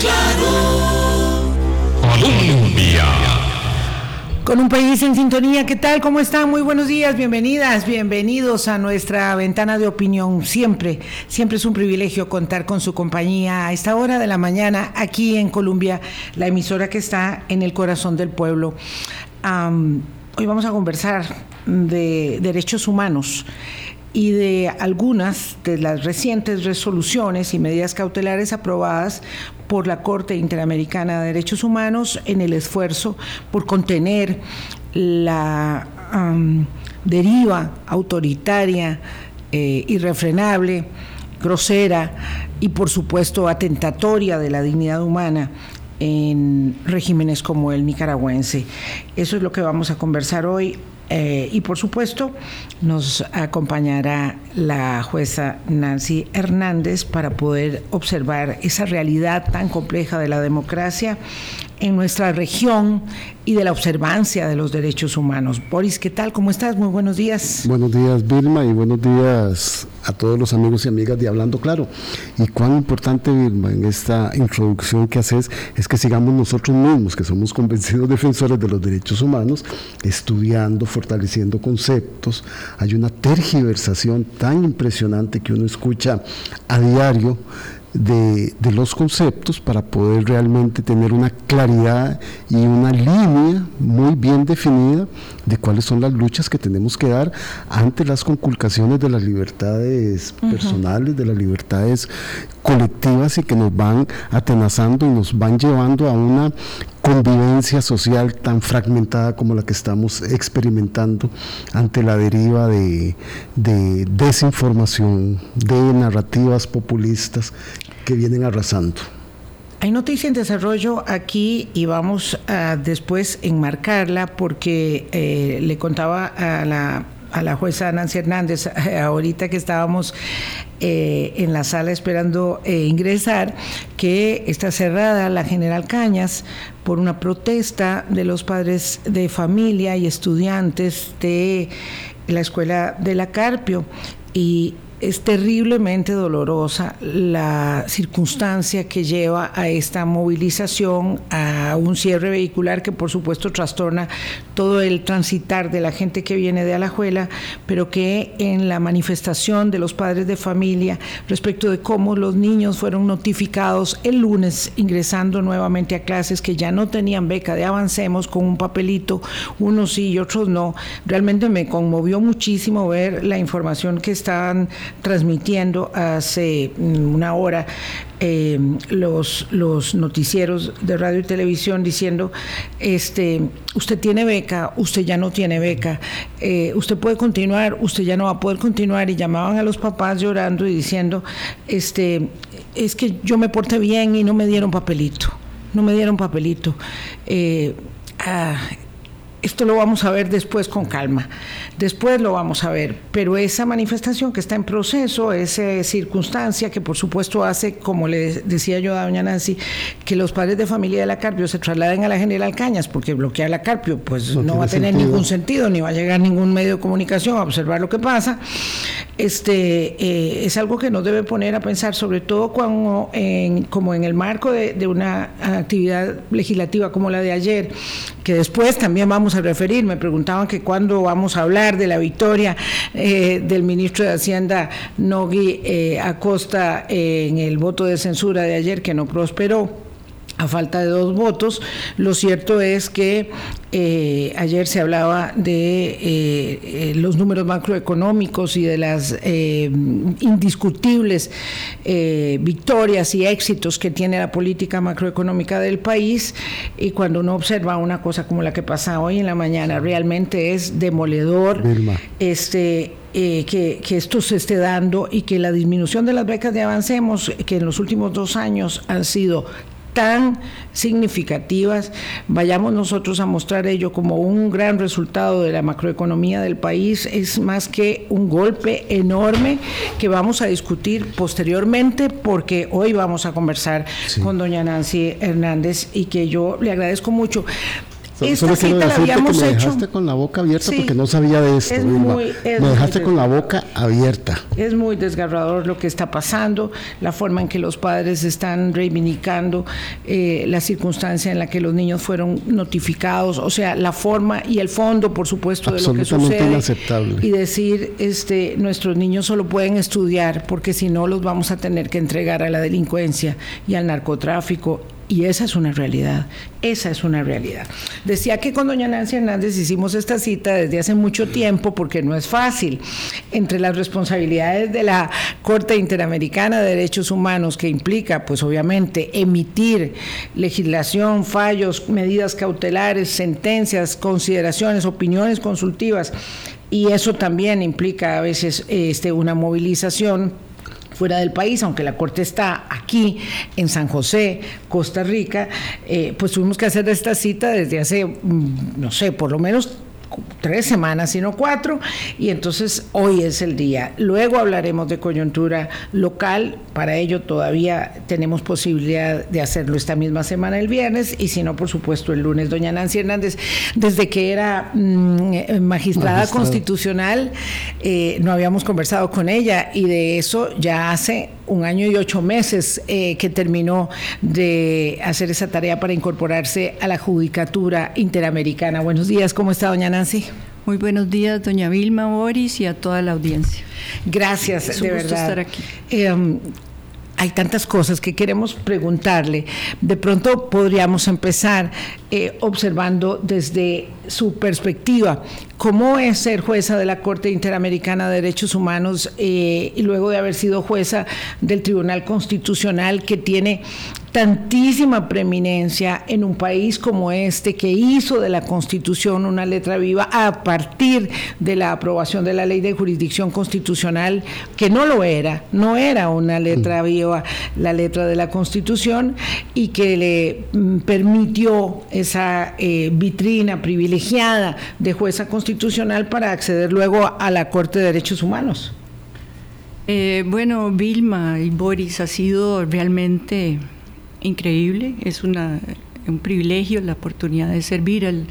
Claro. Colombia. Con un país en sintonía, ¿qué tal? ¿Cómo están? Muy buenos días, bienvenidas, bienvenidos a nuestra ventana de opinión. Siempre, siempre es un privilegio contar con su compañía a esta hora de la mañana aquí en Colombia, la emisora que está en el corazón del pueblo. hoy vamos a conversar de derechos humanos y de algunas de las recientes resoluciones y medidas cautelares aprobadas por la Corte Interamericana de Derechos Humanos en el esfuerzo por contener la deriva autoritaria, eh, irrefrenable, grosera y por supuesto atentatoria de la dignidad humana en regímenes como el nicaragüense. Eso es lo que vamos a conversar hoy eh, y por supuesto nos acompañará la jueza Nancy Hernández para poder observar esa realidad tan compleja de la democracia en nuestra región y de la observancia de los derechos humanos. Boris, ¿qué tal? ¿Cómo estás? Muy buenos días. Buenos días, Vilma, y buenos días a todos los amigos y amigas de Hablando Claro. Y cuán importante, Vilma, en esta introducción que haces es que sigamos nosotros mismos, que somos convencidos defensores de los derechos humanos, estudiando, fortaleciendo conceptos. Hay una tergiversación tan impresionante que uno escucha a diario de, los conceptos para poder realmente tener una claridad y una línea muy bien definida de cuáles son las luchas que tenemos que dar ante las conculcaciones de las libertades personales, de las libertades colectivas y que nos van atenazando y nos van llevando a una convivencia social tan fragmentada como la que estamos experimentando ante la deriva de, de desinformación, de narrativas populistas que vienen arrasando. Hay noticia en desarrollo aquí y vamos a después enmarcarla porque eh, le contaba a la, a la jueza Nancy Hernández ahorita que estábamos eh, en la sala esperando eh, ingresar que está cerrada la General Cañas por una protesta de los padres de familia y estudiantes de la escuela de la Carpio y es terriblemente dolorosa la circunstancia que lleva a esta movilización, a un cierre vehicular que por supuesto trastorna todo el transitar de la gente que viene de Alajuela, pero que en la manifestación de los padres de familia respecto de cómo los niños fueron notificados el lunes ingresando nuevamente a clases que ya no tenían beca de avancemos con un papelito, unos sí y otros no, realmente me conmovió muchísimo ver la información que estaban transmitiendo hace mm, una hora eh, los, los noticieros de radio y televisión diciendo, este, usted tiene beca, usted ya no tiene beca, eh, usted puede continuar, usted ya no va a poder continuar, y llamaban a los papás llorando y diciendo, este, es que yo me porté bien y no me dieron papelito, no me dieron papelito. Eh, ah, esto lo vamos a ver después con calma, después lo vamos a ver, pero esa manifestación que está en proceso, esa circunstancia que por supuesto hace, como le decía yo a doña Nancy, que los padres de familia de la Carpio se trasladen a la General Cañas, porque bloquear la Carpio pues no, va a tener ningún sentido, ni va a llegar ningún medio de comunicación a observar lo que pasa, este, eh, es algo que nos debe poner a pensar, sobre todo cuando, en, como en el marco de, de una actividad legislativa como la de ayer, que después también vamos a referir. Me preguntaban que cuándo vamos a hablar de la victoria eh, del ministro de Hacienda, Nogui eh, Acosta, en el voto de censura de ayer, que no prosperó a falta de dos votos. Lo cierto es que eh, ayer se hablaba de eh, eh, los números macroeconómicos y de las indiscutibles victorias y éxitos que tiene la política macroeconómica del país y cuando uno observa una cosa como la que pasa hoy en la mañana realmente es demoledor este que, que, esto se esté dando y que la disminución de las becas de Avancemos, que en los últimos dos años han sido tan significativas, vayamos nosotros a mostrar ello como un gran resultado de la macroeconomía del país, es más que un golpe enorme que vamos a discutir posteriormente porque hoy vamos a conversar con doña Nancy Hernández y que yo le agradezco mucho. Esta cita la habíamos que me hecho. dejaste con la boca abierta Sí. porque no sabía de esto. Es muy- es me muy dejaste con la desgarrador. boca abierta. Es muy desgarrador lo que está pasando, la forma en que los padres están reivindicando eh, la circunstancia en la que los niños fueron notificados, o sea, la forma y el fondo, por supuesto, de lo que Absolutamente sucede. inaceptable. Y decir, este, nuestros niños solo pueden estudiar porque si no los vamos a tener que entregar a la delincuencia y al narcotráfico. Y esa es una realidad, esa es una realidad. Decía que con doña Nancy Hernández hicimos esta cita desde hace mucho tiempo porque no es fácil. Entre las responsabilidades de la Corte Interamericana de Derechos Humanos, que implica, pues obviamente, emitir legislación, fallos, medidas cautelares, sentencias, consideraciones, opiniones consultivas, y eso también implica a veces este, una movilización fuera del país, aunque la Corte está aquí en San José, Costa Rica, eh, pues tuvimos que hacer esta cita desde hace, mm, no sé, por lo menos tres semanas, sino cuatro, y entonces hoy es el día. Luego hablaremos de coyuntura local, para ello todavía tenemos posibilidad de hacerlo esta misma semana el viernes, y si no, por supuesto, el lunes. Doña Nancy Hernández, desde que era mm, magistrada Magistrada. constitucional, eh, no habíamos conversado con ella, y de eso ya hace un año y ocho meses eh, que terminó de hacer esa tarea para incorporarse a la Judicatura Interamericana. Buenos días, ¿cómo está doña Nancy? Muy buenos días, doña Vilma Boris y a toda la audiencia. Gracias, Es un de gusto verdad. estar aquí. Eh, hay tantas cosas que queremos preguntarle. De pronto podríamos empezar eh, observando desde su perspectiva cómo es ser jueza de la Corte Interamericana de Derechos Humanos eh, y luego de haber sido jueza del Tribunal Constitucional que tiene tantísima preeminencia en un país como este que hizo de la Constitución una letra viva a partir de la aprobación de la ley de jurisdicción constitucional, que no lo era, no era una letra viva la letra de la Constitución y que le mm, permitió esa eh, vitrina privilegiada de jueza constitucional para acceder luego a la Corte de Derechos Humanos. Eh, bueno, Vilma y Boris ha sido realmente increíble. Es una, un privilegio la oportunidad de servir al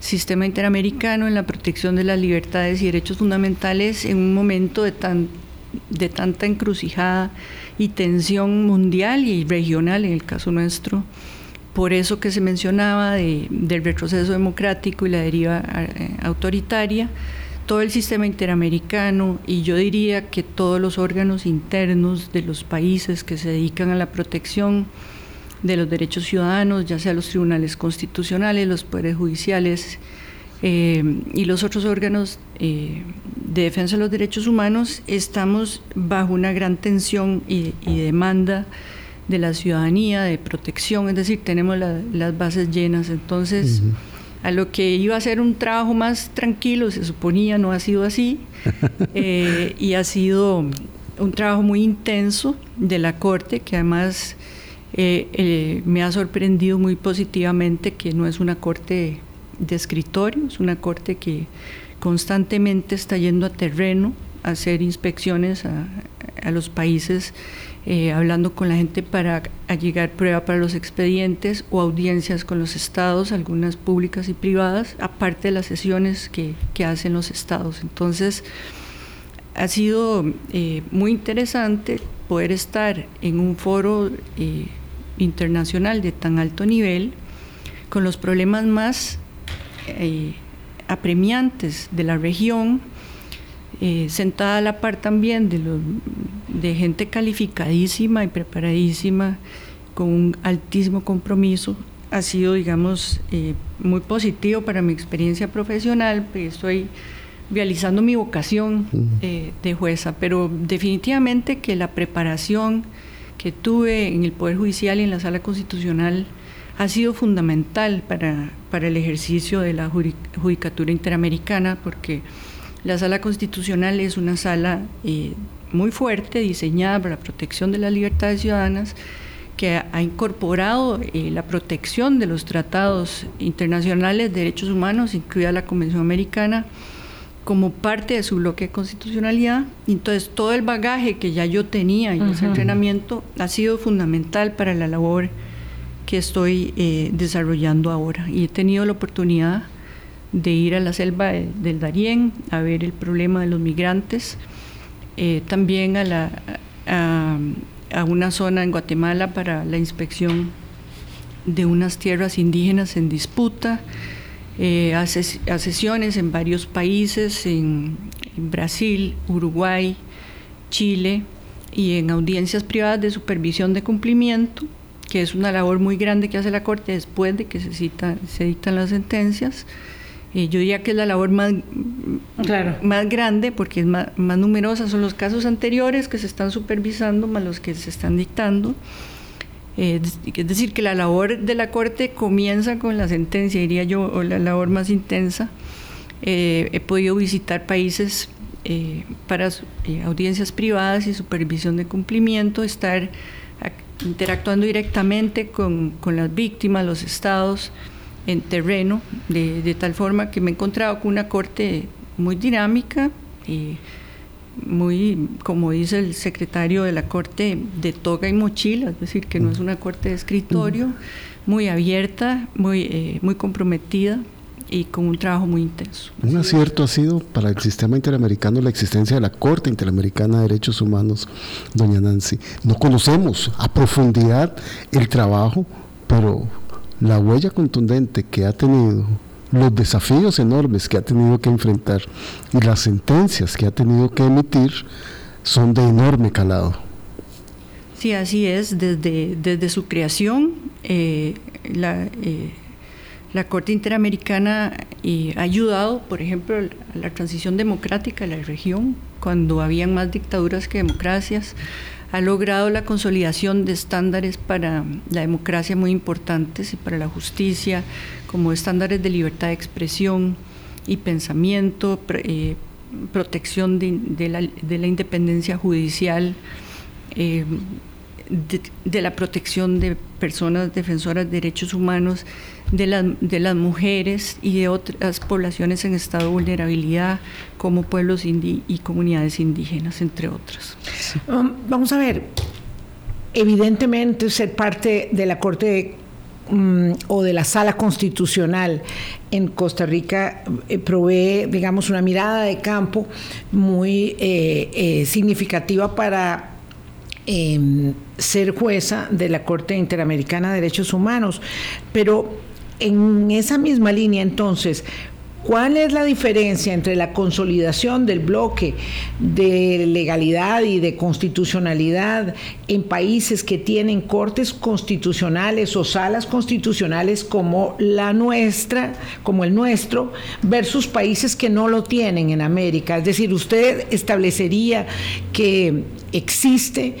sistema interamericano en la protección de las libertades y derechos fundamentales en un momento de, tan, de tanta encrucijada y tensión mundial y regional en el caso nuestro. Por eso que se mencionaba de, del retroceso democrático y la deriva eh, autoritaria, todo el sistema interamericano y yo diría que todos los órganos internos de los países que se dedican a la protección de los derechos ciudadanos, ya sea los tribunales constitucionales, los poderes judiciales eh, y los otros órganos eh, de defensa de los derechos humanos, estamos bajo una gran tensión y, y demanda de la ciudadanía, de protección, es decir, tenemos la, las bases llenas. Entonces, uh -huh. a lo que iba a ser un trabajo más tranquilo, se suponía, no ha sido así, eh, y ha sido un trabajo muy intenso de la Corte, que además eh, eh, me ha sorprendido muy positivamente que no es una Corte de escritorio, es una Corte que constantemente está yendo a terreno a hacer inspecciones a, los países eh, hablando con la gente para allegar prueba para los expedientes o audiencias con los estados, algunas públicas y privadas, aparte de las sesiones que, que hacen los estados. Entonces, ha sido eh, muy interesante poder estar en un foro eh, internacional de tan alto nivel con los problemas más eh, apremiantes de la región, sentada a la par también de, lo, de gente calificadísima y preparadísima, con un altísimo compromiso, ha sido, digamos, muy positivo para mi experiencia profesional, porque estoy realizando mi vocación eh, de jueza, pero definitivamente que la preparación que tuve en el Poder Judicial y en la Sala Constitucional ha sido fundamental para, para el ejercicio de la Judicatura Interamericana, porque la sala constitucional es una sala eh, muy fuerte, diseñada para la protección de las libertades ciudadanas, que ha incorporado eh, la protección de los tratados internacionales de derechos humanos, incluida la Convención Americana, como parte de su bloque de constitucionalidad. Entonces, todo el bagaje que ya yo tenía y uh -huh. ese entrenamiento ha sido fundamental para la labor que estoy eh, desarrollando ahora. Y he tenido la oportunidad de ir a la selva del Darién a ver el problema de los migrantes, eh, también a, la, a, una zona en Guatemala para la inspección de unas tierras indígenas en disputa, eh, a, sesiones en varios países, en, Brasil, Uruguay, Chile, y en audiencias privadas de supervisión de cumplimiento, que es una labor muy grande que hace la Corte después de que se, cita, se dictan las sentencias. Eh, yo diría que es la labor más, más grande porque es más, numerosa, son los casos anteriores que se están supervisando más los que se están dictando. Eh, es decir, que la labor de la Corte comienza con la sentencia, diría yo, o la labor más intensa. Eh, he podido visitar países para audiencias privadas y supervisión de cumplimiento, estar interactuando directamente con, con las víctimas, los estados, en terreno, de, tal forma que me he encontrado con una corte muy dinámica, y muy, como dice el secretario de la corte, de toga y mochila, es decir, que no es una corte de escritorio, muy abierta, muy, eh, muy comprometida y con un trabajo muy intenso. Un acierto ha sido para el sistema interamericano la existencia de la Corte Interamericana de Derechos Humanos, doña Nancy. No conocemos a profundidad el trabajo, pero la huella contundente que ha tenido, los desafíos enormes que ha tenido que enfrentar y las sentencias que ha tenido que emitir son de enorme calado. Sí, así es. Desde, desde su creación, eh, la, eh, la, Corte Interamericana eh, ha ayudado, por ejemplo, a la transición democrática de la región, cuando habían más dictaduras que democracias ha logrado la consolidación de estándares para la democracia muy importantes y para la justicia, como estándares de libertad de expresión y pensamiento, eh, protección de, la, independencia judicial, eh, de, la protección de personas defensoras de derechos humanos, de, de las mujeres y de otras poblaciones en estado de vulnerabilidad, como pueblos y comunidades indígenas, entre otras. Um, vamos a ver, evidentemente ser parte de la Corte mm, o de la sala constitucional en Costa Rica eh, provee, digamos, una mirada de campo muy eh, eh, significativa para em, ser jueza de la Corte Interamericana de Derechos Humanos. Pero en esa misma línea, entonces, ¿Cuál es la diferencia entre la consolidación del bloque de legalidad y de constitucionalidad en países que tienen cortes constitucionales o salas constitucionales como la nuestra, como el nuestro, versus países que no lo tienen en América? Es decir, usted establecería que existe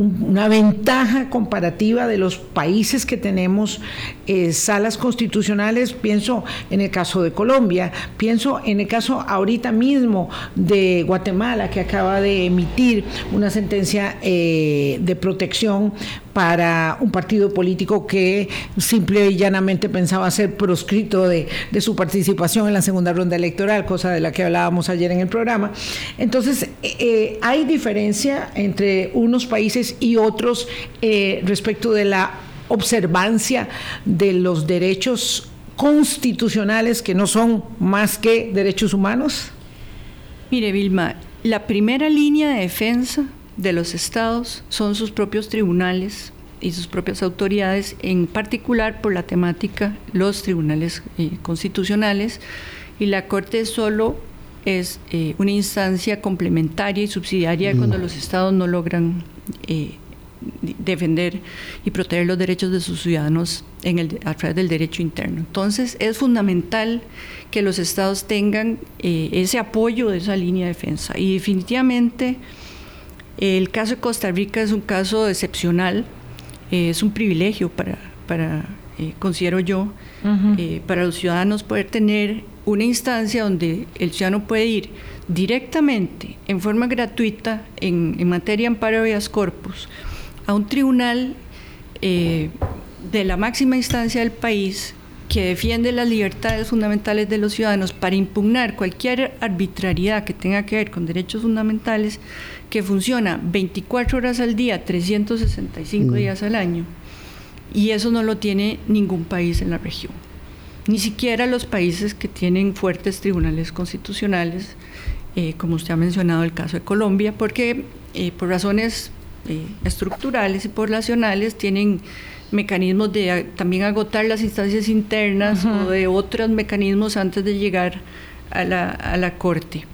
una ventaja comparativa de los países que tenemos eh, salas constitucionales, pienso en el caso de Colombia, pienso en el caso ahorita mismo de Guatemala, que acaba de emitir una sentencia eh, de protección para un partido político que simple y llanamente pensaba ser proscrito de, su participación en la segunda ronda electoral, cosa de la que hablábamos ayer en el programa. Entonces, eh, hay diferencia entre unos países y otros eh, respecto de la observancia de los derechos constitucionales que no son más que derechos humanos? Mire, Vilma, la primera línea de defensa de los estados son sus propios tribunales y sus propias autoridades, en particular por la temática los tribunales eh, constitucionales, y la Corte solo es eh, una instancia complementaria y subsidiaria cuando los estados no logran eh, defender y proteger los derechos de sus ciudadanos en el, a través del derecho interno. Entonces es fundamental que los estados tengan ese apoyo de esa línea de defensa y definitivamente el caso de Costa Rica es un caso excepcional, eh, es un privilegio para, para eh, considero yo, eh, para los ciudadanos poder tener una instancia donde el ciudadano puede ir directamente, en forma gratuita, en, en materia de amparo de corpus, a un tribunal de la máxima instancia del país que defiende las libertades fundamentales de los ciudadanos para impugnar cualquier arbitrariedad que tenga que ver con derechos fundamentales, que funciona 24 horas al día, 365 mm. días al año, y eso no lo tiene ningún país en la región. Ni siquiera los países que tienen fuertes tribunales constitucionales, eh, como usted ha mencionado el caso de Colombia, porque eh, por razones eh, estructurales y poblacionales tienen mecanismos de también agotar las instancias internas o de otros mecanismos antes de llegar a la, a la Corte.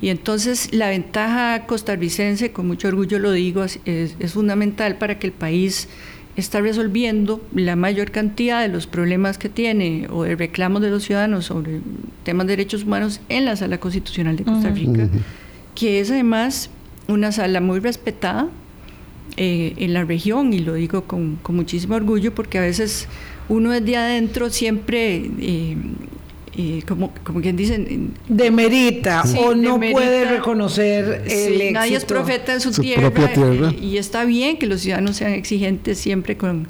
Y entonces la ventaja costarricense, con mucho orgullo lo digo, es, es, fundamental para que el país está resolviendo la mayor cantidad de los problemas que tiene o de reclamos de los ciudadanos sobre temas de derechos humanos en la Sala Constitucional de Costa Rica, que es además una sala muy respetada eh, en la región y lo digo con, con, muchísimo orgullo porque a veces uno desde adentro siempre... Eh, eh, como, como quien dicen demerita sí, o no puede reconocer el sí, nadie es profeta en su, su tierra, tierra. Y, y, está bien que los ciudadanos sean exigentes siempre con,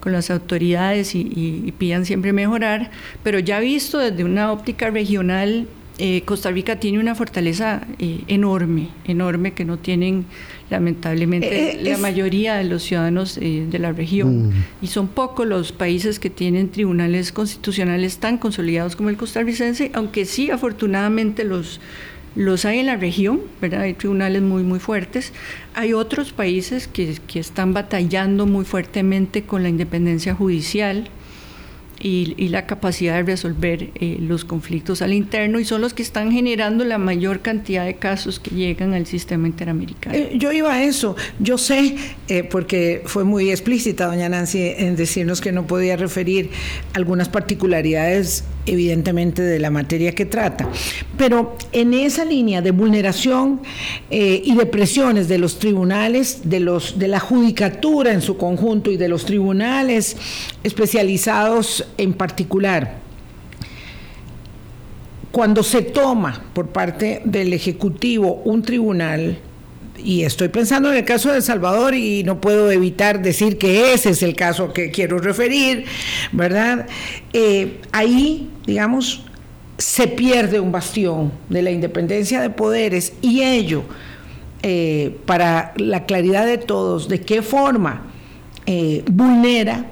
con las autoridades y, y, y, pidan siempre mejorar pero ya visto desde una óptica regional eh, Costa Rica tiene una fortaleza eh, enorme, enorme que no tienen lamentablemente eh, la es... mayoría de los ciudadanos eh, de la región. Mm. Y son pocos los países que tienen tribunales constitucionales tan consolidados como el costarricense, aunque sí afortunadamente los, los hay en la región, ¿verdad? Hay tribunales muy, muy fuertes. Hay otros países que, que están batallando muy fuertemente con la independencia judicial y, y, la capacidad de resolver eh, los conflictos al interno y son los que están generando la mayor cantidad de casos que llegan al sistema interamericano. Eh, yo iba a eso, yo sé, eh, porque fue muy explícita doña Nancy en decirnos que no podía referir algunas particularidades evidentemente de la materia que trata, pero en esa línea de vulneración eh, y de presiones de los tribunales, de, los, de la judicatura en su conjunto y de los tribunales especializados en particular, cuando se toma por parte del Ejecutivo un tribunal, y estoy pensando en el caso de El Salvador y no puedo evitar decir que ese es el caso que quiero referir, ¿verdad? Eh, ahí, digamos, se pierde un bastión de la independencia de poderes y ello, eh, para la claridad de todos, de qué forma eh, vulnera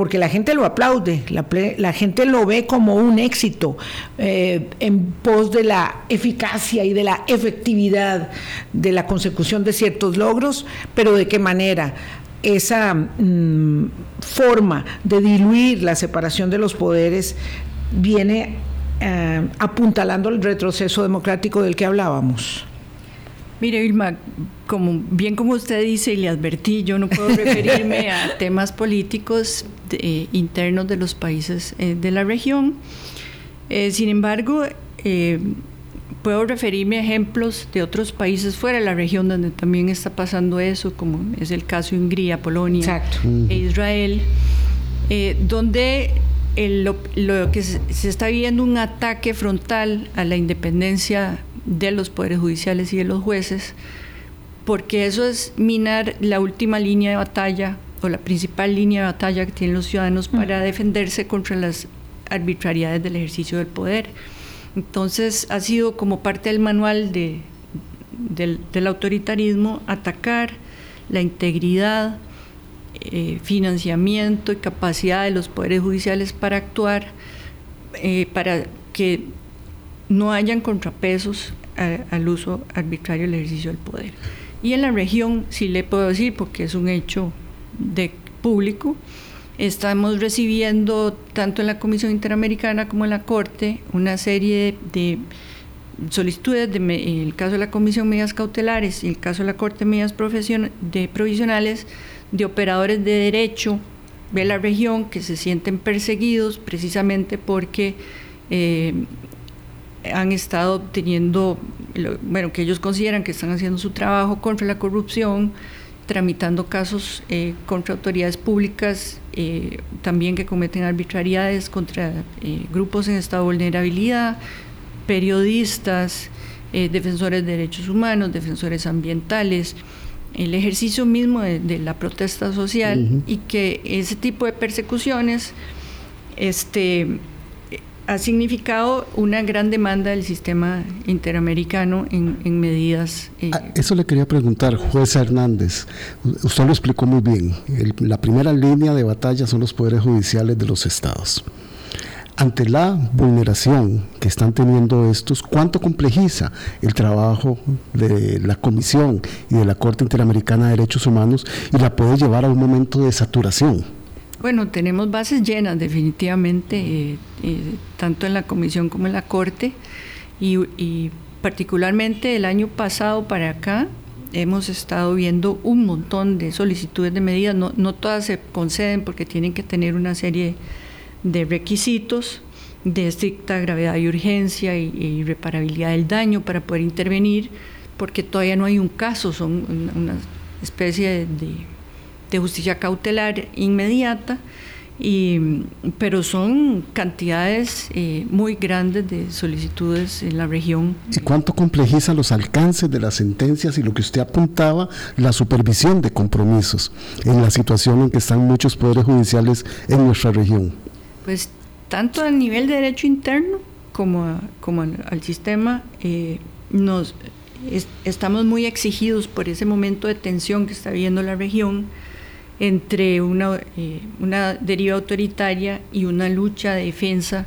porque la gente lo aplaude, la, gente lo ve como un éxito eh, en pos de la eficacia y de la efectividad de la consecución de ciertos logros, pero de qué manera esa mmm, forma de diluir la separación de los poderes viene eh, apuntalando el retroceso democrático del que hablábamos. Mire, Vilma, como, bien como usted dice y le advertí, yo no puedo referirme a temas políticos de, eh, internos de los países eh, de la región. Eh, sin embargo, eh, puedo referirme a ejemplos de otros países fuera de la región donde también está pasando eso, como es el caso de Hungría, Polonia Exacto. e Israel, eh, donde el, lo, lo, que se, se está viendo un ataque frontal a la independencia de los poderes judiciales y de los jueces, porque eso es minar la última línea de batalla o la principal línea de batalla que tienen los ciudadanos para defenderse contra las arbitrariedades del ejercicio del poder. Entonces ha sido como parte del manual de, del, del, autoritarismo atacar la integridad, eh, financiamiento y capacidad de los poderes judiciales para actuar, eh, para que no hayan contrapesos al uso arbitrario del ejercicio del poder. Y en la región, sí le puedo decir, porque es un hecho de público, estamos recibiendo tanto en la Comisión Interamericana como en la Corte una serie de, de solicitudes, de, en el caso de la Comisión Medidas Cautelares y el caso de la Corte Medidas de Provisionales, de operadores de derecho de la región que se sienten perseguidos precisamente porque eh, han estado teniendo, bueno, que ellos consideran que están haciendo su trabajo contra la corrupción, tramitando casos eh, contra autoridades públicas, eh, también que cometen arbitrariedades contra eh, grupos en estado de vulnerabilidad, periodistas, defensores de derechos humanos, defensores ambientales, el ejercicio mismo de, de la protesta social uh -huh. y que ese tipo de persecuciones este, ha significado una gran demanda del sistema interamericano en, medidas. Eh, ah, eso le quería preguntar, juez Hernández. Usted lo explicó muy bien. la primera línea de batalla son los poderes judiciales de los estados. Ante la vulneración que están teniendo estos, ¿cuánto complejiza el trabajo de la Comisión y de la Corte Interamericana de Derechos Humanos y la puede llevar a un momento de saturación? Bueno, tenemos bases llenas definitivamente, eh, eh, tanto en la comisión como en la corte, y, particularmente el año pasado para acá hemos estado viendo un montón de solicitudes de medidas, no, no todas se conceden porque tienen que tener una serie de requisitos de estricta gravedad y urgencia y, y reparabilidad del daño para poder intervenir, porque todavía no hay un caso, son una especie de de justicia cautelar inmediata, y, pero son cantidades eh, muy grandes de solicitudes en la región. ¿Y cuánto complejiza los alcances de las sentencias y lo que usted apuntaba, la supervisión de compromisos en la situación en que están muchos poderes judiciales en nuestra región? Pues tanto a nivel de derecho interno como, como al, sistema, eh, nos estamos muy exigidos por ese momento de tensión que está viviendo la región entre una, eh, una deriva autoritaria y una lucha de defensa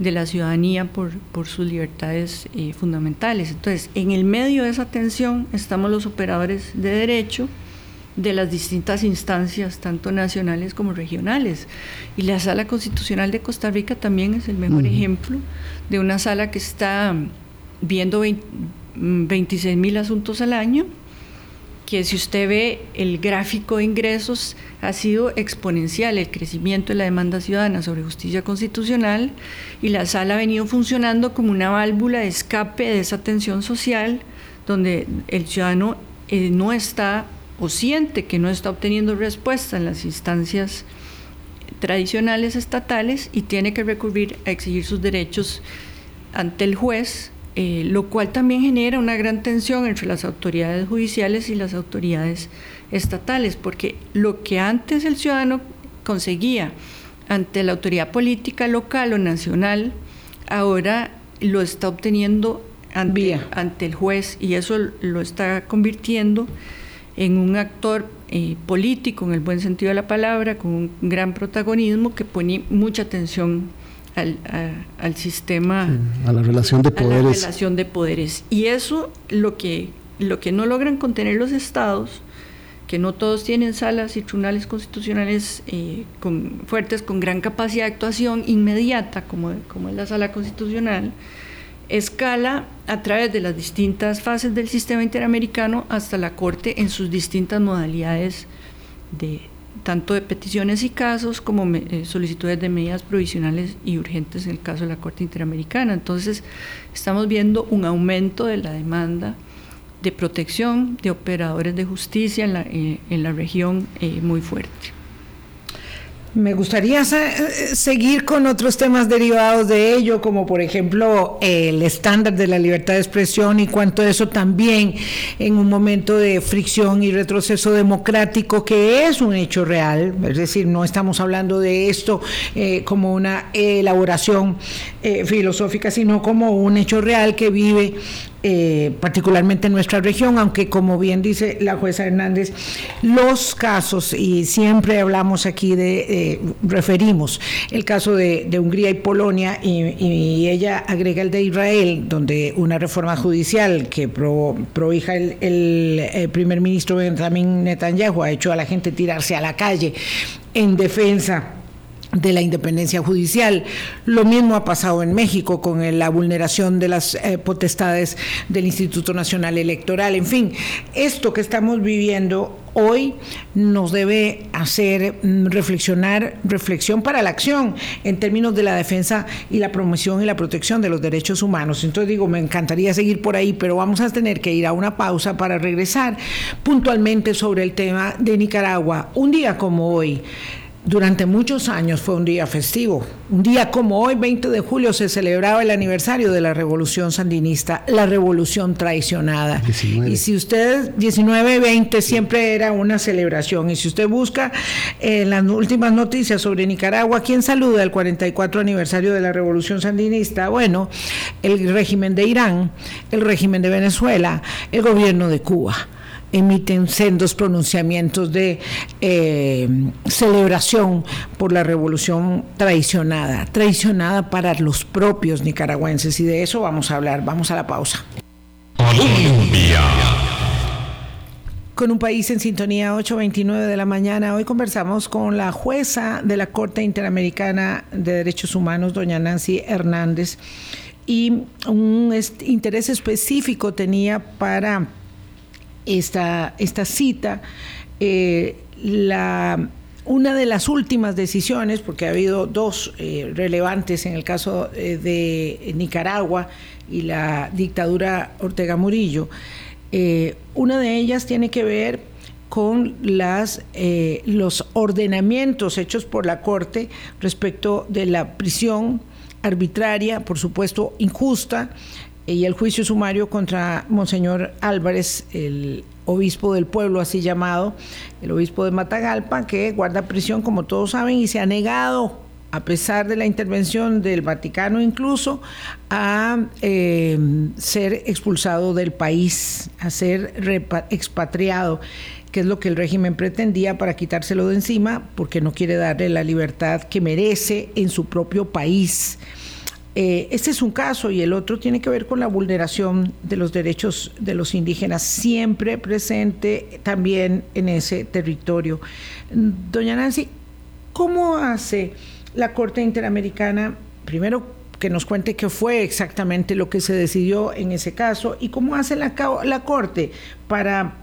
de la ciudadanía por, por sus libertades eh, fundamentales. Entonces, en el medio de esa tensión estamos los operadores de derecho de las distintas instancias, tanto nacionales como regionales. Y la Sala Constitucional de Costa Rica también es el mejor ejemplo de una sala que está viendo 26 mil asuntos al año que si usted ve el gráfico de ingresos ha sido exponencial el crecimiento de la demanda ciudadana sobre justicia constitucional y la sala ha venido funcionando como una válvula de escape de esa tensión social donde el ciudadano eh, no está o siente que no está obteniendo respuesta en las instancias tradicionales estatales y tiene que recurrir a exigir sus derechos ante el juez eh, lo cual también genera una gran tensión entre las autoridades judiciales y las autoridades estatales, porque lo que antes el ciudadano conseguía ante la autoridad política local o nacional, ahora lo está obteniendo ante, ante el juez y eso lo está convirtiendo en un actor eh, político, en el buen sentido de la palabra, con un gran protagonismo que pone mucha atención al, sistema. a la relación de poderes. la relación de poderes. Y eso lo que, lo que no logran contener los estados, que no todos tienen salas y tribunales constitucionales eh, con, fuertes, con gran capacidad de actuación inmediata, como, como es la sala constitucional, escala a través de las distintas fases del sistema interamericano hasta la Corte en sus distintas modalidades de, tanto de peticiones y casos como eh, solicitudes de medidas provisionales y urgentes en el caso de la Corte Interamericana. Entonces, estamos viendo un aumento de la demanda de protección de operadores de justicia en la, eh, en la región eh, muy fuerte. Me gustaría eh, seguir con otros temas derivados de ello, como por ejemplo el estándar de la libertad de expresión y cuánto eso también en un momento de fricción y retroceso democrático, que es un hecho real, es decir, no estamos hablando de esto eh, como una elaboración eh, filosófica, sino como un hecho real que vive eh, particularmente en nuestra región, aunque como bien dice la jueza Hernández, los casos, y siempre hablamos aquí de, eh, referimos el caso de, Hungría y Polonia, y, ella agrega el de Israel, donde una reforma judicial que pro, prohija el, el primer ministro Benjamin Netanyahu ha hecho a la gente tirarse a la calle en defensa de la independencia judicial. Lo mismo ha pasado en México con la vulneración de las eh, potestades del Instituto Nacional Electoral. En fin, esto que estamos viviendo hoy nos debe hacer mm, reflexionar, reflexión para la acción en términos de la defensa y la promoción y la protección de los derechos humanos. Entonces digo, me encantaría seguir por ahí, pero vamos a tener que ir a una pausa para regresar puntualmente sobre el tema de Nicaragua. Un día como hoy, durante muchos años fue un día festivo. Un día como hoy, 20 de julio, se celebraba el aniversario de la revolución sandinista, la revolución traicionada. 19. Y si usted, 19-20 siempre era una celebración. Y si usted busca en las últimas noticias sobre Nicaragua, ¿quién saluda el 44 aniversario de la revolución sandinista? Bueno, el régimen de Irán, el régimen de Venezuela, el gobierno de Cuba emiten sendos pronunciamientos de eh, celebración por la revolución traicionada, traicionada para los propios nicaragüenses. Y de eso vamos a hablar. Vamos a la pausa. Colombia. Con un país en sintonía 8.29 de la mañana, hoy conversamos con la jueza de la Corte Interamericana de Derechos Humanos, doña Nancy Hernández, y un interés específico tenía para esta, esta cita, eh, la, una de las últimas decisiones, porque ha habido dos eh, relevantes en el caso eh, de Nicaragua y la dictadura Ortega Murillo, una de ellas tiene que ver con las, los ordenamientos hechos por la Corte respecto de la prisión arbitraria, por supuesto injusta, y el juicio sumario contra Monseñor Álvarez, el obispo del pueblo así llamado, el obispo de Matagalpa, que guarda prisión, como todos saben, y se ha negado, a pesar de la intervención del Vaticano incluso, a eh, ser expulsado del país, a ser expatriado que es lo que el régimen pretendía para quitárselo de encima, porque no quiere darle la libertad que merece en su propio país. Este es un caso y el otro tiene que ver con la vulneración de los derechos de los indígenas, siempre presente también en ese territorio. Doña Nancy, ¿cómo hace la Corte Interamericana, primero que nos cuente qué fue exactamente lo que se decidió en ese caso y cómo hace la, la Corte para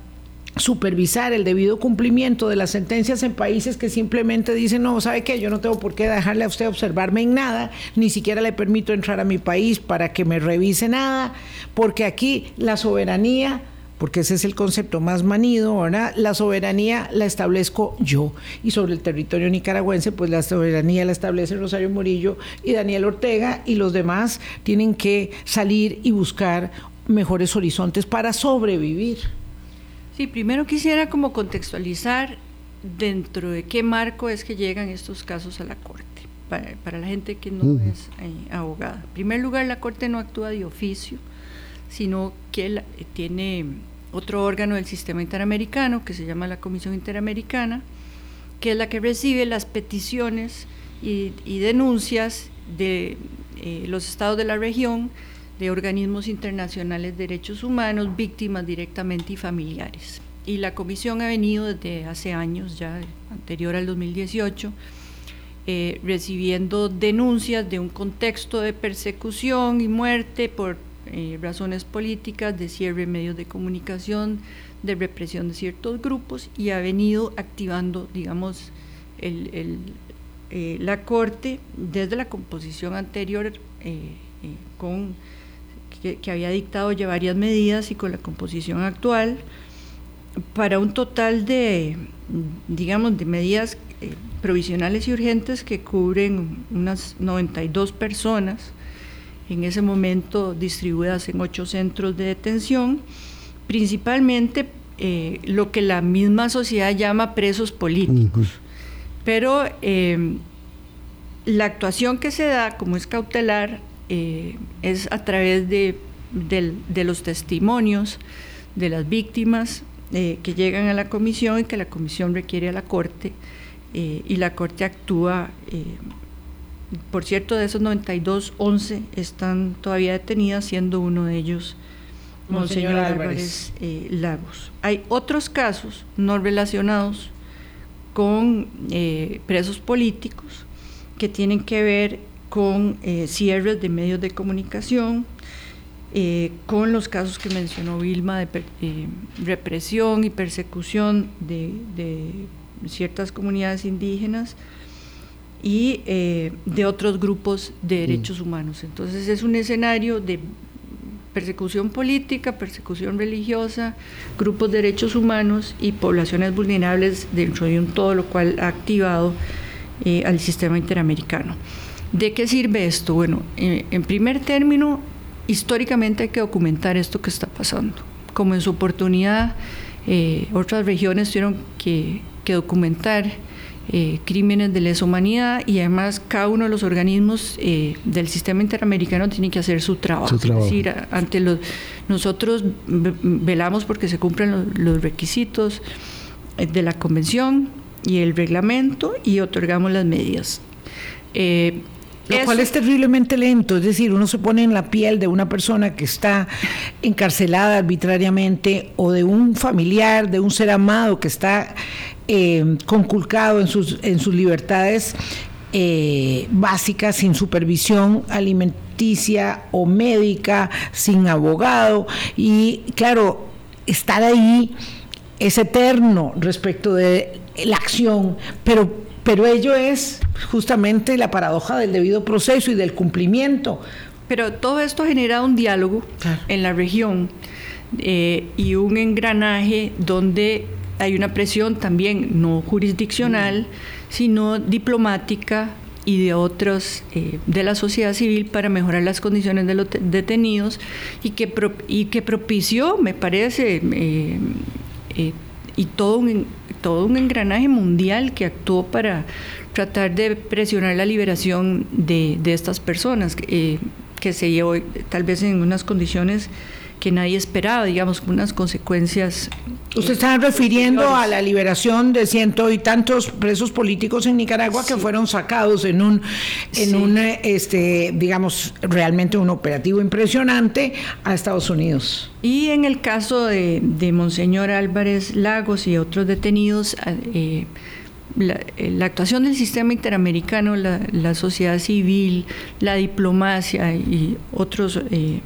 supervisar el debido cumplimiento de las sentencias en países que simplemente dicen, no, ¿sabe qué? Yo no tengo por qué dejarle a usted observarme en nada, ni siquiera le permito entrar a mi país para que me revise nada, porque aquí la soberanía, porque ese es el concepto más manido, ¿verdad? La soberanía la establezco yo. Y sobre el territorio nicaragüense, pues la soberanía la establece Rosario Murillo y Daniel Ortega, y los demás tienen que salir y buscar mejores horizontes para sobrevivir. Sí, primero quisiera como contextualizar dentro de qué marco es que llegan estos casos a la Corte, para, para la gente que no es eh, abogada. En primer lugar, la Corte no actúa de oficio, sino que la- eh, tiene otro órgano del sistema interamericano que se llama la Comisión Interamericana, que es la que recibe las peticiones y, y denuncias de eh, los estados de la región, de organismos internacionales de derechos humanos, víctimas directamente y familiares. Y la comisión ha venido desde hace años, ya anterior al 2018, eh, recibiendo denuncias de un contexto de persecución y muerte por eh, razones políticas, de cierre de medios de comunicación, de represión de ciertos grupos y ha venido activando, digamos, el- eh, la Corte desde la composición anterior con que, que había dictado ya varias medidas y con la composición actual para un total de, digamos, de medidas eh, provisionales y urgentes que cubren unas 92 personas, en ese momento distribuidas en ocho centros de detención, principalmente eh, lo que la misma sociedad llama presos políticos. Pero eh, la actuación que se da, como es cautelar, eh, es a través de, los testimonios de las víctimas eh, que llegan a la comisión y que la comisión requiere a la Corte eh, y la Corte actúa. por cierto, de esos 92, 11 están todavía detenidas, siendo uno de ellos Monseñor Monseñor Álvarez. Álvarez Lagos. Hay otros casos no relacionados con presos políticos que tienen que ver con eh, cierres de medios de comunicación, eh, con los casos que mencionó Vilma de per- eh, represión y persecución de, de ciertas comunidades indígenas y de otros grupos de derechos humanos. Entonces es un escenario de persecución política, persecución religiosa, grupos de derechos humanos y poblaciones vulnerables dentro de un todo, lo cual ha activado eh, al sistema interamericano. ¿De qué sirve esto? Bueno, eh, en primer término, históricamente hay que documentar esto que está pasando. Como en su oportunidad, eh, otras regiones tuvieron que, documentar eh, crímenes de lesa humanidad y además cada uno de los organismos del sistema interamericano tiene que hacer su trabajo. Es decir, ante los, nosotros velamos porque se cumplen los requisitos de la convención y el reglamento y otorgamos las medidas. Lo cual es terriblemente lento, es decir, uno se pone en la piel de una persona que está encarcelada arbitrariamente o de un familiar, de un ser amado que está eh, conculcado en sus, en sus libertades eh, básicas, sin supervisión alimenticia o médica, sin abogado. Y claro, estar ahí es eterno respecto de la acción, pero pero ello es justamente la paradoja del debido proceso y del cumplimiento. Pero todo esto ha generado un diálogo en la región eh, y un engranaje donde hay una presión también no jurisdiccional, sino diplomática y de otros eh, de la sociedad civil para mejorar las condiciones de los detenidos y que, y que propició, me parece, eh, y todo un, todo un engranaje mundial que actuó para tratar de presionar la liberación de, estas personas, eh, que se llevó tal vez en unas condiciones que nadie esperaba, digamos, unas consecuencias. Usted está refiriendo a la liberación de ciento y tantos presos políticos en Nicaragua que fueron sacados en un, en un, este, digamos, realmente un operativo impresionante a Estados Unidos. Y en el caso de, Monseñor Álvarez Lagos y otros detenidos, eh, la, actuación del sistema interamericano, la, sociedad civil, la diplomacia y otros eh,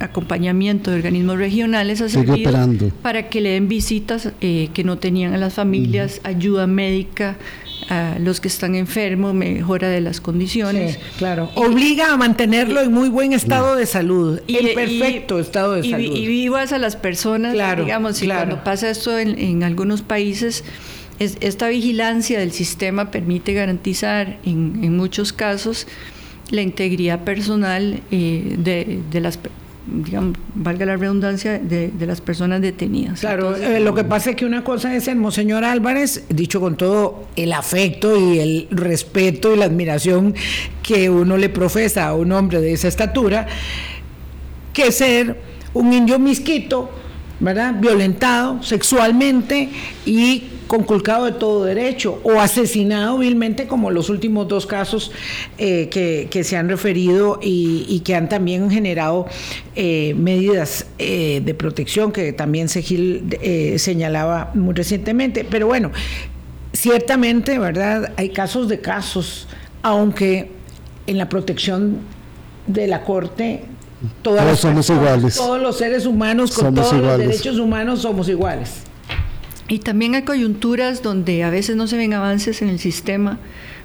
acompañamiento de organismos regionales ha servido para que le den visitas eh, que no tenían a las familias, ayuda médica a los que están enfermos, mejora de las condiciones. claro. Obliga a mantenerlo en muy buen estado de salud, y, en perfecto estado de salud. Y vivas a las personas, digamos, y cuando pasa esto en, algunos países, esta vigilancia del sistema permite garantizar en, muchos casos la integridad personal eh, de, de, las personas digamos, valga la redundancia, de, las personas detenidas. Claro, eh, lo que pasa es que una cosa es el Monseñor Álvarez, dicho con todo el afecto y el respeto y la admiración que uno le profesa a un hombre de esa estatura, que ser un indio misquito, ¿verdad? Violentado sexualmente y conculcado de todo derecho o asesinado vilmente como los últimos dos casos eh, que, se han referido y, que han también generado eh, medidas eh, de protección que también Segil señalaba muy recientemente. Pero bueno, ciertamente, ¿verdad? Hay casos de casos, aunque en la protección de la Corte todos somos iguales. Todos los seres humanos con todos los derechos humanos somos iguales. Y también hay coyunturas donde a veces no se ven avances en el sistema,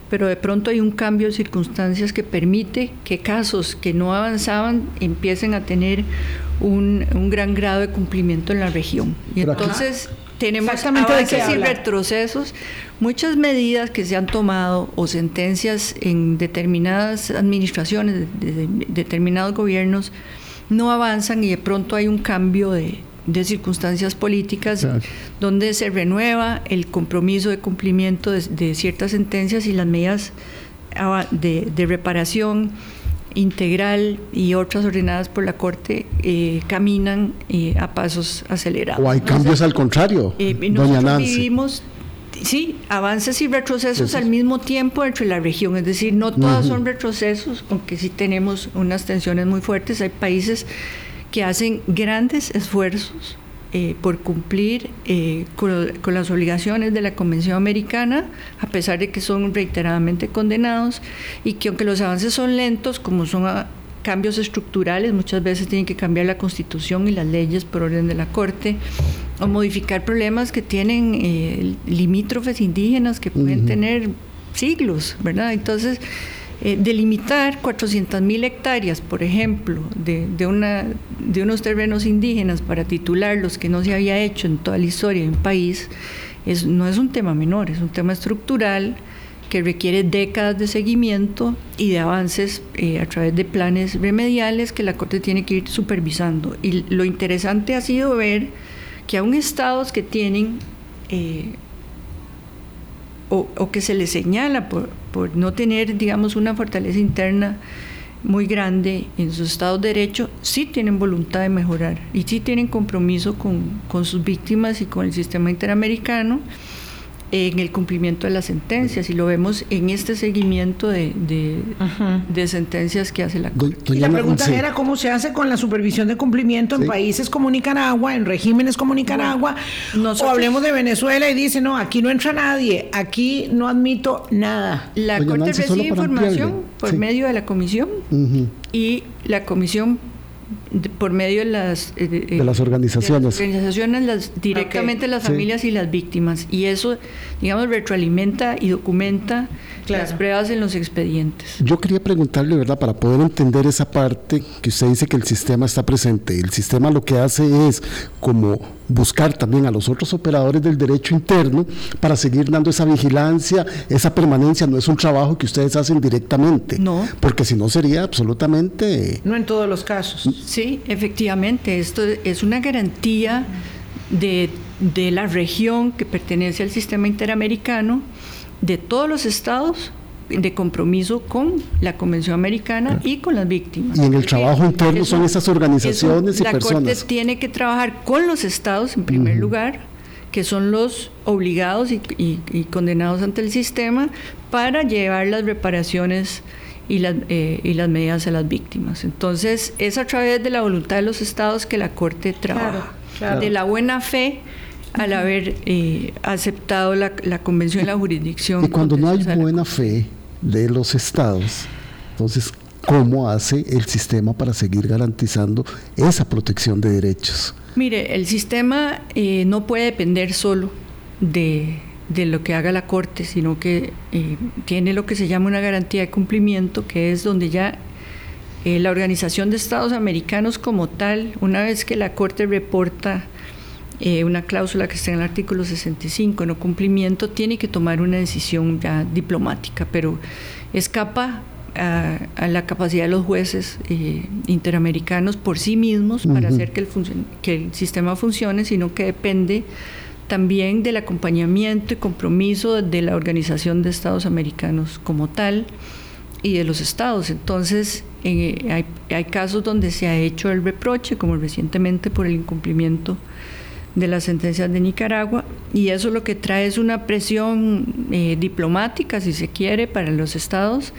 pero de pronto hay un cambio de circunstancias que permite que casos que no avanzaban empiecen a tener un, gran grado de cumplimiento en la región. Y entonces tenemos avances y retrocesos. Muchas medidas que se han tomado o sentencias en determinadas administraciones, de determinados gobiernos, no avanzan y de pronto hay un cambio de, de circunstancias políticas donde se renueva el compromiso de cumplimiento de, ciertas sentencias y las medidas de, reparación integral y otras ordenadas por la Corte eh, caminan eh, a pasos acelerados. O hay cambios al contrario, eh, doña Nancy. Vivimos, sí, avances y retrocesos al mismo tiempo entre la región, es decir, no todas son retrocesos, aunque sí tenemos unas tensiones muy fuertes, hay países que hacen grandes esfuerzos eh, por cumplir eh, con, las obligaciones de la Convención Americana, a pesar de que son reiteradamente condenados, y que aunque los avances son lentos, como son ah, cambios estructurales, muchas veces tienen que cambiar la Constitución y las leyes por orden de la Corte, o modificar problemas que tienen eh, limítrofes indígenas que pueden tener siglos, ¿verdad? Entonces, eh, delimitar 400.000 hectáreas, por ejemplo, de, de, una, de unos terrenos indígenas para titularlos que no se había hecho en toda la historia de un país, no es un tema menor, es un tema estructural que requiere décadas de seguimiento y de avances eh, a través de planes remediales que la Corte tiene que ir supervisando. Y lo interesante ha sido ver que aún estados que tienen eh, o, que se les señala por, por, no tener, digamos, una fortaleza interna muy grande en sus estados de derecho, sí tienen voluntad de mejorar y sí tienen compromiso con, con sus víctimas y con el sistema interamericano en el cumplimiento de las sentencias y lo vemos en este seguimiento de, de, sentencias que hace la Corte. Y la pregunta era cómo se hace con la supervisión de cumplimiento en países como Nicaragua, en regímenes como Nicaragua, o hablemos de Venezuela y dice, no, aquí no entra nadie, aquí no admito nada. La Corte recibe información por medio de la comisión y la comisión por medio de las, eh, de, las organizaciones. organizaciones, las, directamente las familias y las víctimas. Y eso, digamos, retroalimenta y documenta las pruebas en los expedientes. Yo quería preguntarle, ¿verdad? Para poder entender esa parte que usted dice que el sistema está presente. El sistema lo que hace es como buscar también a los otros operadores del derecho interno para seguir dando esa vigilancia, esa permanencia. No es un trabajo que ustedes hacen directamente. No. Porque si no sería absolutamente... No en todos los casos. Sí, efectivamente. Esto es una garantía de, de la región que pertenece al sistema interamericano de todos los estados de compromiso con la Convención Americana y con las víctimas. Y en el trabajo interno son esas organizaciones y personas. La Corte tiene que trabajar con los estados en primer lugar, que son los obligados y, condenados ante el sistema, para llevar las reparaciones y las, eh, y las medidas a las víctimas. Entonces, es a través de la voluntad de los estados que la Corte trabaja, de la buena fe al haber eh, aceptado la, la, convención de la jurisdicción. Y cuando no hay buena fe de los estados, entonces, ¿cómo hace el sistema para seguir garantizando esa protección de derechos? Mire, el sistema eh, no puede depender solo de, de, lo que haga la Corte, sino que eh, tiene lo que se llama una garantía de cumplimiento, que es donde ya la Organización de Estados Americanos como tal, una vez que la Corte reporta eh, una cláusula que está en el artículo 65, no cumplimiento, tiene que tomar una decisión ya diplomática, pero escapa a, la capacidad de los jueces eh, interamericanos por sí mismos para hacer que el, que el sistema funcione, sino que depende también del acompañamiento y compromiso de la Organización de Estados Americanos como tal y de los estados. Entonces, eh, hay, hay, casos donde se ha hecho el reproche, como recientemente por el incumplimiento de las sentencias de Nicaragua y eso lo que trae es una presión eh, diplomática, si se quiere, para los estados,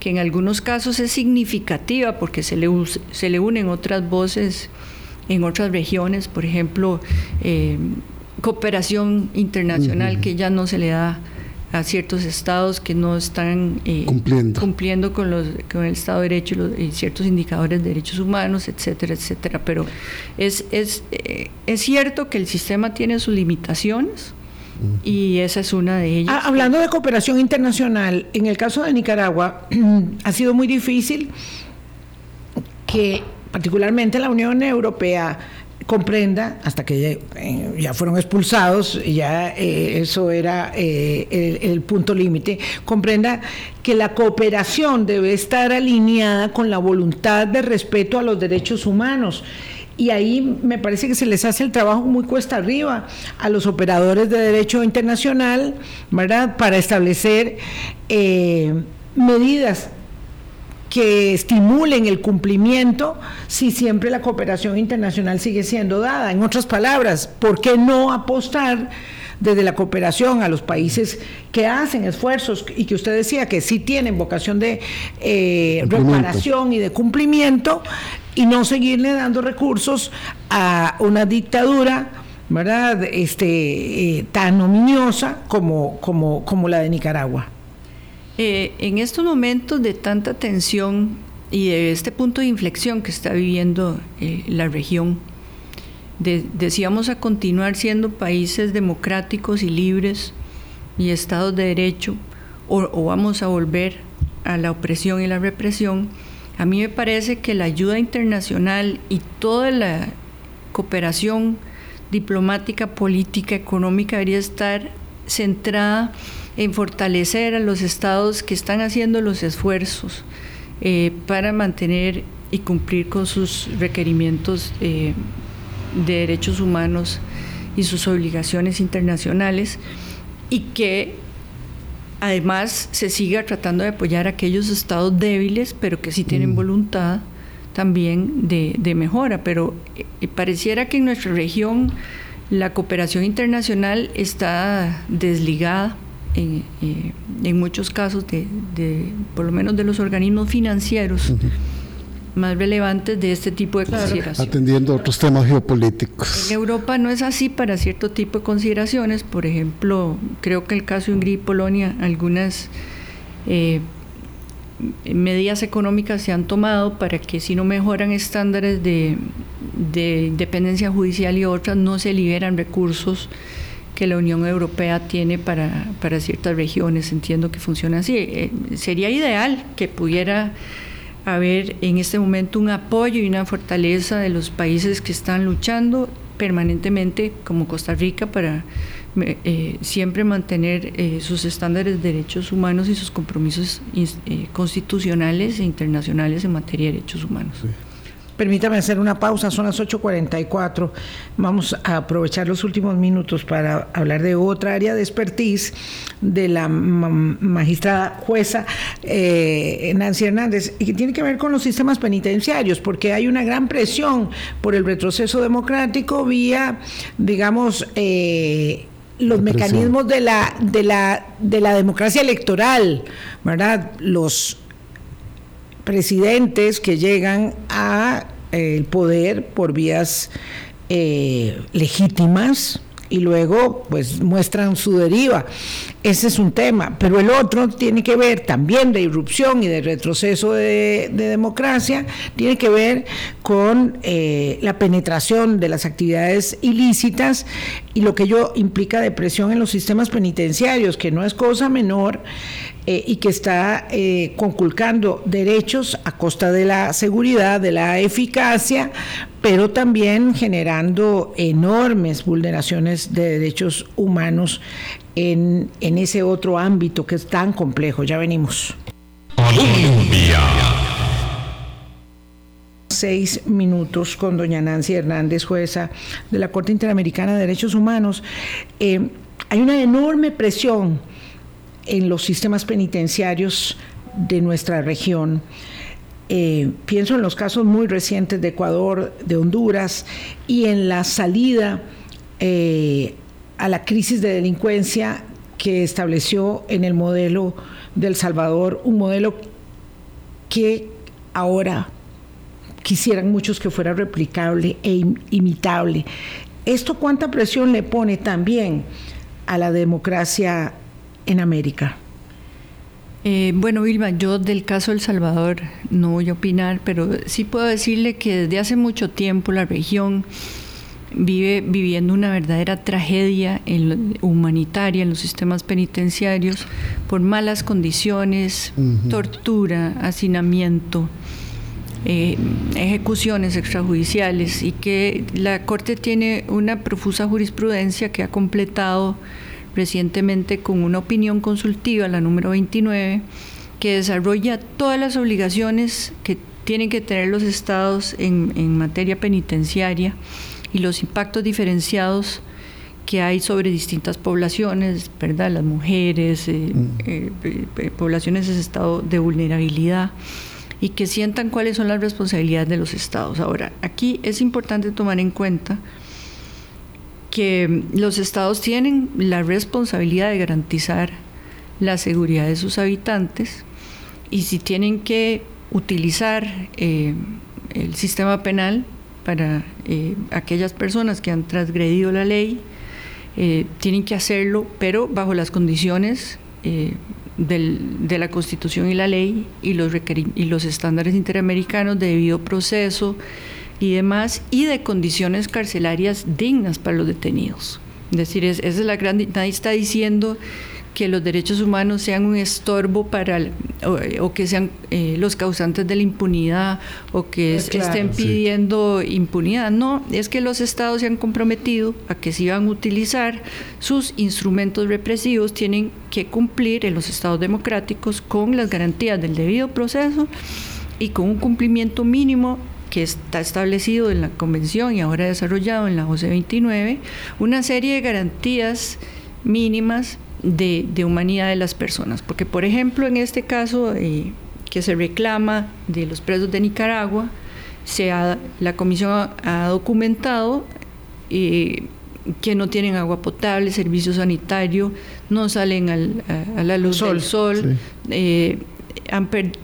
que en algunos casos es significativa porque se le, se le unen otras voces en otras regiones, por ejemplo, eh, cooperación internacional que ya no se le da a ciertos estados que no están eh, cumpliendo. cumpliendo con, los, con el Estado de Derecho y, ciertos indicadores de derechos humanos, etcétera, etcétera. Pero es, es, eh, es cierto que el sistema tiene sus limitaciones. Y esa es una de ellas. Ah, hablando de cooperación internacional, en el caso de Nicaragua ha sido muy difícil que particularmente la Unión Europea comprenda, hasta que ya, eh, fueron expulsados, ya eh, eso era eh, el, punto límite, comprenda que la cooperación debe estar alineada con la voluntad de respeto a los derechos humanos. Y ahí me parece que se les hace el trabajo muy cuesta arriba a los operadores de derecho internacional, ¿verdad? Para establecer medidas que estimulen el cumplimiento si siempre la cooperación internacional sigue siendo dada. En otras palabras, ¿por qué no apostar desde la cooperación a los países que hacen esfuerzos y que usted decía que sí tienen vocación de eh, reparación y de cumplimiento y no seguirle dando recursos a una dictadura? ¿verdad? Este, eh, tan ominiosa como, como, como la de Nicaragua. Eh, en estos momentos de tanta tensión y de este punto de inflexión que está viviendo eh, la región, decíamos a continuar siendo países democráticos y libres y estados de derecho, o, vamos a volver a la opresión y la represión, a mí me parece que la ayuda internacional y toda la cooperación diplomática, política, económica debería estar centrada en fortalecer a los estados que están haciendo los esfuerzos eh, para mantener y cumplir con sus requerimientos eh, de derechos humanos y sus obligaciones internacionales y que además se siga tratando de apoyar a aquellos estados débiles, pero que sí tienen mm. voluntad también de, mejora. Pero eh, pareciera que en nuestra región la cooperación internacional está desligada en, eh, muchos casos de, por lo menos de los organismos financieros más relevantes de este tipo de consideraciones. Atendiendo otros temas geopolíticos. En Europa no es así para cierto tipo de consideraciones. Por ejemplo, creo que el caso de Hungría y Polonia, algunas eh, medidas económicas se han tomado para que si no mejoran estándares de, de independencia judicial y otras, no se liberan recursos que la Unión Europea tiene para, para ciertas regiones. Entiendo que funciona así. Eh, sería ideal que pudiera haber en este momento un apoyo y una fortaleza de los países que están luchando permanentemente como Costa Rica para eh, siempre mantener eh, sus estándares de derechos humanos y sus compromisos eh, constitucionales e internacionales en materia de derechos humanos. Permítame hacer una pausa, son las 8.44. Vamos a aprovechar los últimos minutos para hablar de otra área de expertise de la magistrada jueza eh, Nancy Hernández, y que tiene que ver con los sistemas penitenciarios, porque hay una gran presión por el retroceso democrático vía, digamos, eh, los mecanismos de la, de, la, de la democracia electoral, ¿verdad? Los presidentes que llegan a eh, poder por vías eh, legítimas y luego pues muestran su deriva. Ese es un tema, pero el otro tiene que ver también de irrupción y de retroceso de, democracia, tiene que ver con eh, la penetración de las actividades ilícitas y lo que ello implica de presión en los sistemas penitenciarios, que no es cosa menor eh, y que está eh, conculcando derechos a costa de la seguridad, de la eficacia, pero también generando enormes vulneraciones de derechos humanos en, en ese otro ámbito que es tan complejo. Ya venimos. Colombia. Seis minutos con doña Nancy Hernández, jueza de la Corte Interamericana de Derechos Humanos. Eh, hay una enorme presión en los sistemas penitenciarios de nuestra región. Eh, pienso en los casos muy recientes de Ecuador, de Honduras, y en la salida eh, a la crisis de delincuencia que estableció en el modelo del Salvador, un modelo que ahora quisieran muchos que fuera replicable e imitable. ¿Esto cuánta presión le pone también a la democracia en América? Eh, bueno, Vilma, yo del caso El Salvador no voy a opinar, pero sí puedo decirle que desde hace mucho tiempo la región vive viviendo una verdadera tragedia humanitaria en los sistemas penitenciarios por malas condiciones, tortura, hacinamiento, eh, ejecuciones extrajudiciales y que la Corte tiene una profusa jurisprudencia que ha completado recientemente con una opinión consultiva, la número 29, que desarrolla todas las obligaciones que tienen que tener los estados en, materia penitenciaria y los impactos diferenciados que hay sobre distintas poblaciones, ¿verdad? Las mujeres, eh, mm. eh, eh, poblaciones en estado de vulnerabilidad y que sientan cuáles son las responsabilidades de los estados. Ahora, aquí es importante tomar en cuenta que los estados tienen la responsabilidad de garantizar la seguridad de sus habitantes y si tienen que utilizar el sistema penal para eh, aquellas personas que han transgredido la ley, eh, tienen que hacerlo, pero bajo las condiciones de la Constitución y la ley y los, y los estándares interamericanos de debido proceso, y demás, y de condiciones carcelarias dignas para los detenidos. Es decir, esa es la gran... Nadie está diciendo que los derechos humanos sean un estorbo para o, que sean eh, los causantes de la impunidad o que estén pidiendo impunidad. No, es que los estados se han comprometido a que si van a utilizar sus instrumentos represivos, tienen que cumplir en los estados democráticos con las garantías del debido proceso y con un cumplimiento mínimo que está establecido en la Convención y ahora desarrollado en la OCE 29, una serie de garantías mínimas de, humanidad de las personas. Porque, por ejemplo, en este caso eh, que se reclama de los presos de Nicaragua, se la Comisión ha, documentado eh, que no tienen agua potable, servicio sanitario, no salen a, la luz del sol. Eh,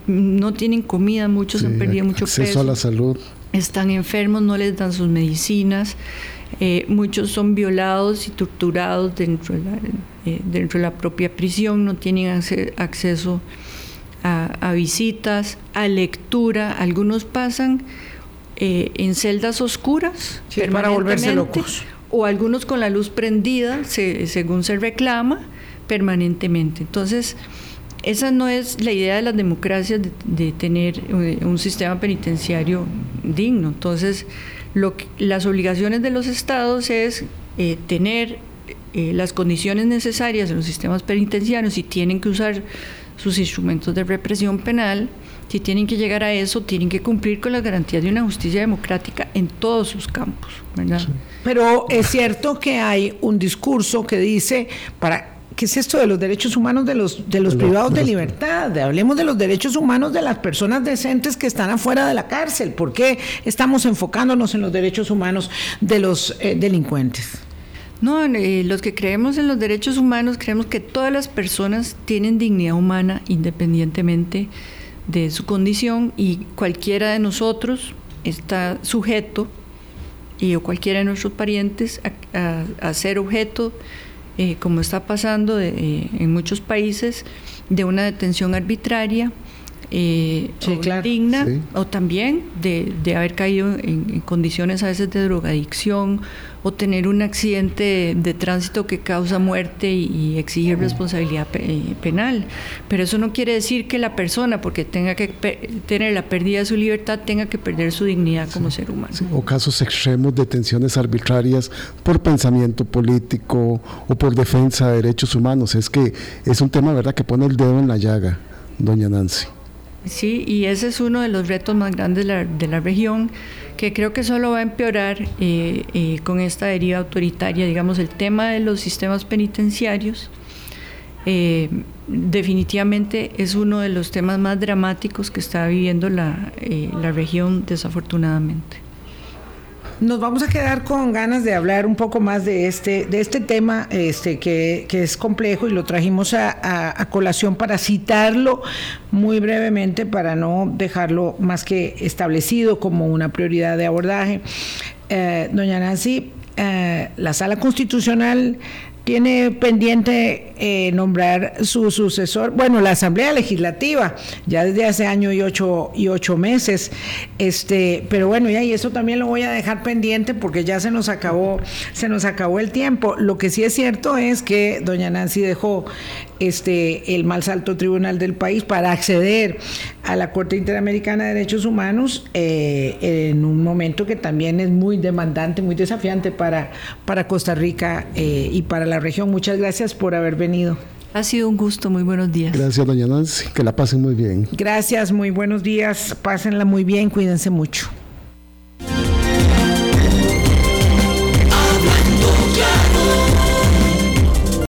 no tienen comida, muchos han perdido mucho acceso a la salud. Están enfermos, no les dan sus medicinas. Eh, muchos son violados y torturados dentro de, la, eh, dentro de la propia prisión, no tienen acceso a, visitas, a lectura. Algunos pasan eh, en celdas oscuras para volverse locos. O algunos con la luz prendida, según se reclama, permanentemente. Entonces, esa no es la idea de las democracias de, tener eh, un sistema penitenciario digno. Entonces, lo las obligaciones de los estados es eh, tener eh, las condiciones necesarias en los sistemas penitenciarios y tienen que usar sus instrumentos de represión penal. Si tienen que llegar a eso, tienen que cumplir con las garantías de una justicia democrática en todos sus campos, Pero es cierto que hay un discurso que dice para ¿Qué es esto de los derechos humanos de los, de los privados de libertad? Hablemos de los derechos humanos de las personas decentes que están afuera de la cárcel. ¿Por qué estamos enfocándonos en los derechos humanos de los eh, delincuentes? No, eh, los que creemos en los derechos humanos creemos que todas las personas tienen dignidad humana independientemente de su condición y cualquiera de nosotros está sujeto y o cualquiera de nuestros parientes a ser objeto eh, como está pasando eh, en muchos países, de una detención arbitraria eh, o digna, o también de, haber caído en, condiciones a veces de drogadicción o tener un accidente de, tránsito que causa muerte y, exigir responsabilidad eh, penal. Pero eso no quiere decir que la persona, porque tenga que tener la pérdida de su libertad, tenga que perder su dignidad como ser humano. O casos extremos, detenciones arbitrarias por pensamiento político o por defensa de derechos humanos. Es que es un tema, ¿verdad?, que pone el dedo en la llaga, doña Nancy. Sí, y ese es uno de los retos más grandes de la, de la región, que creo que solo va a empeorar eh, eh, con esta deriva autoritaria. Digamos, el tema de los sistemas penitenciarios eh, definitivamente es uno de los temas más dramáticos que está viviendo la, la región, desafortunadamente. Nos vamos a quedar con ganas de hablar un poco más de este, de este tema este, que, es complejo y lo trajimos a, colación para citarlo muy brevemente, para no dejarlo más que establecido como una prioridad de abordaje. Eh, doña Nancy, eh, la sala constitucional tiene pendiente eh, nombrar su sucesor, bueno, la Asamblea Legislativa, ya desde hace año y ocho, y ocho meses, este, pero bueno, ya, y eso también lo voy a dejar pendiente porque ya se nos acabó, se nos acabó el tiempo. Lo que sí es cierto es que doña Nancy dejó este, el más alto tribunal del país para acceder a la Corte Interamericana de Derechos Humanos eh, en un momento que también es muy demandante, muy desafiante para, para Costa Rica eh, y para la región. Muchas gracias por haber venido. Ha sido un gusto, muy buenos días. Gracias, doña Nancy, que la pasen muy bien. Gracias, muy buenos días, pásenla muy bien, cuídense mucho.